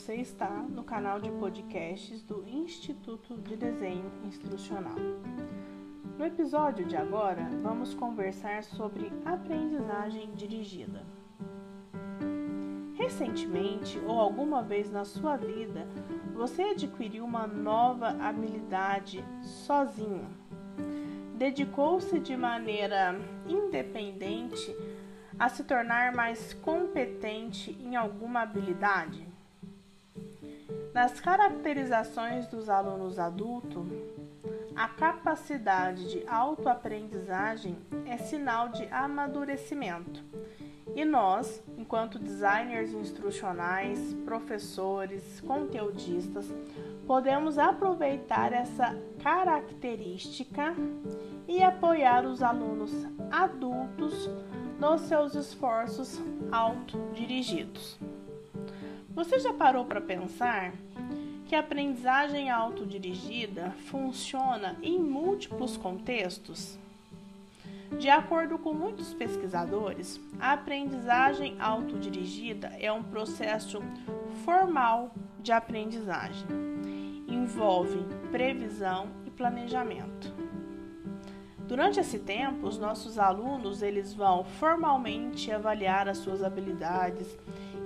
Você está no canal de podcasts do Instituto de Desenho Instrucional. No episódio de agora, vamos conversar sobre aprendizagem dirigida. Recentemente ou alguma vez na sua vida, você adquiriu uma nova habilidade sozinho. Dedicou-se de maneira independente a se tornar mais competente em alguma habilidade? Nas caracterizações dos alunos adultos, a capacidade de autoaprendizagem é sinal de amadurecimento. E nós, enquanto designers instrucionais, professores, conteudistas, podemos aproveitar essa característica e apoiar os alunos adultos nos seus esforços autodirigidos. Você já parou para pensar que a aprendizagem autodirigida funciona em múltiplos contextos? De acordo com muitos pesquisadores, a aprendizagem autodirigida é um processo formal de aprendizagem. Envolve previsão e planejamento. Durante esse tempo, os nossos alunos eles vão formalmente avaliar as suas habilidades,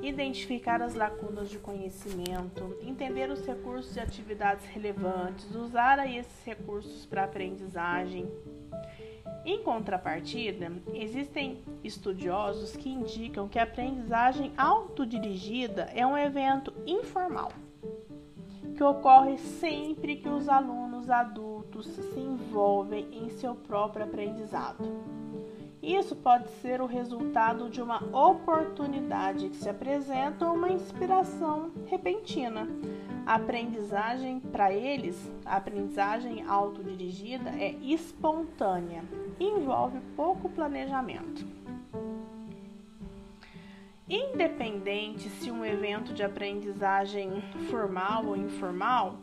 identificar as lacunas de conhecimento, entender os recursos e atividades relevantes, usar aí esses recursos para aprendizagem. Em contrapartida, existem estudiosos que indicam que a aprendizagem autodirigida é um evento informal que ocorre sempre que os alunos adultos se envolvem em seu próprio aprendizado. Isso pode ser o resultado de uma oportunidade que se apresenta ou uma inspiração repentina. A aprendizagem para eles, a aprendizagem autodirigida é espontânea e envolve pouco planejamento. Independente se um evento de aprendizagem formal ou informal,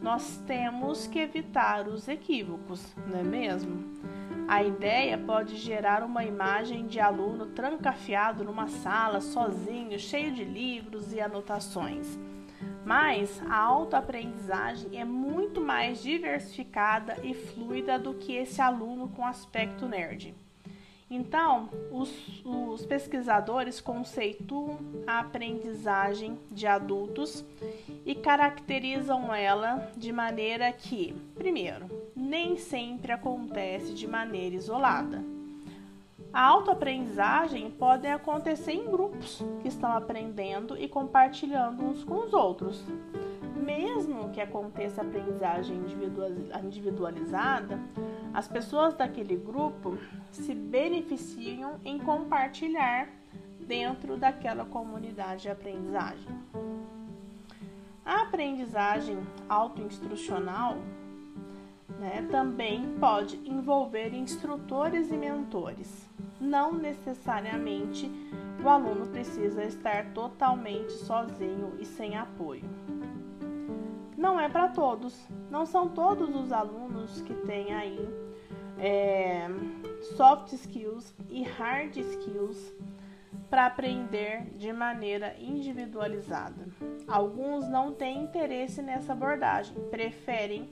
nós temos que evitar os equívocos, não é mesmo? A ideia pode gerar uma imagem de aluno trancafiado numa sala, sozinho, cheio de livros e anotações. Mas a autoaprendizagem é muito mais diversificada e fluida do que esse aluno com aspecto nerd. Então, os, os, pesquisadores conceituam a aprendizagem de adultos e caracterizam ela de maneira que, primeiro, nem sempre acontece de maneira isolada. A autoaprendizagem pode acontecer em grupos que estão aprendendo e compartilhando uns com os outros. Mesmo que aconteça aprendizagem individualizada, as pessoas daquele grupo se beneficiam em compartilhar dentro daquela comunidade de aprendizagem. A aprendizagem autoinstrucional né, também pode envolver instrutores e mentores. Não necessariamente o aluno precisa estar totalmente sozinho e sem apoio não é para todos. Não são todos os alunos que têm aí é, soft skills e hard skills para aprender de maneira individualizada. Alguns não têm interesse nessa abordagem, preferem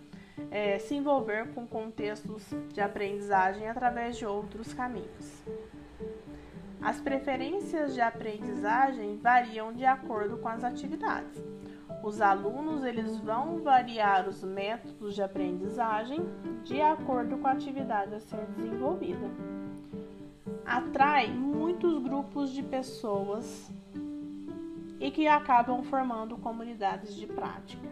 é, se envolver com contextos de aprendizagem através de outros caminhos. As preferências de aprendizagem variam de acordo com as atividades. Os alunos eles vão variar os métodos de aprendizagem de acordo com a atividade a ser desenvolvida. Atrai muitos grupos de pessoas e que acabam formando comunidades de prática.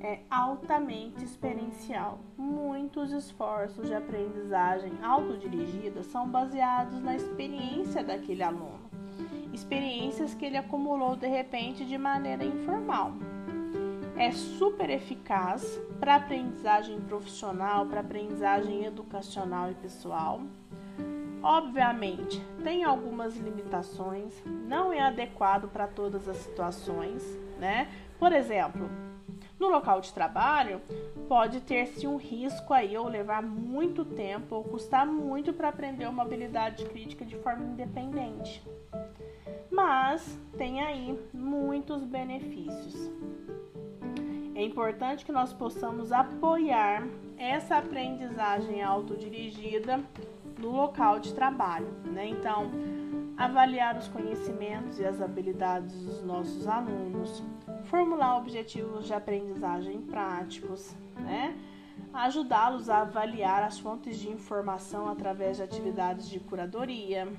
É altamente experiencial. Muitos esforços de aprendizagem autodirigida são baseados na experiência daquele aluno experiências que ele acumulou de repente de maneira informal. É super eficaz para aprendizagem profissional, para aprendizagem educacional e pessoal. Obviamente, tem algumas limitações, não é adequado para todas as situações, né? Por exemplo, no local de trabalho, pode ter-se um risco aí ou levar muito tempo ou custar muito para aprender uma habilidade crítica de forma independente. Mas tem aí muitos benefícios. É importante que nós possamos apoiar essa aprendizagem autodirigida no local de trabalho, né? Então, avaliar os conhecimentos e as habilidades dos nossos alunos, formular objetivos de aprendizagem práticos, né? Ajudá-los a avaliar as fontes de informação através de atividades de curadoria,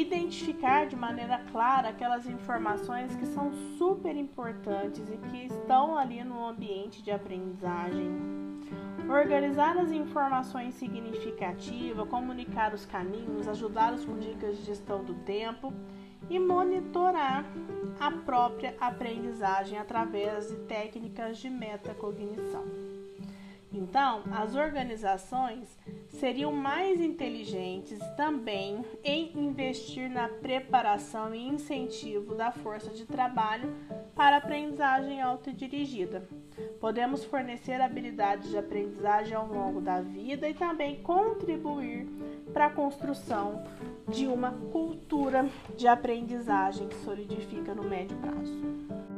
identificar de maneira clara aquelas informações que são super importantes e que estão ali no ambiente de aprendizagem. Organizar as informações significativas, comunicar os caminhos, ajudá-los com dicas de gestão do tempo e monitorar a própria aprendizagem através de técnicas de metacognição. Então, as organizações seriam mais inteligentes também em investir na preparação e incentivo da força de trabalho para aprendizagem autodirigida. Podemos fornecer habilidades de aprendizagem ao longo da vida e também contribuir para a construção de uma cultura de aprendizagem que solidifica no médio prazo.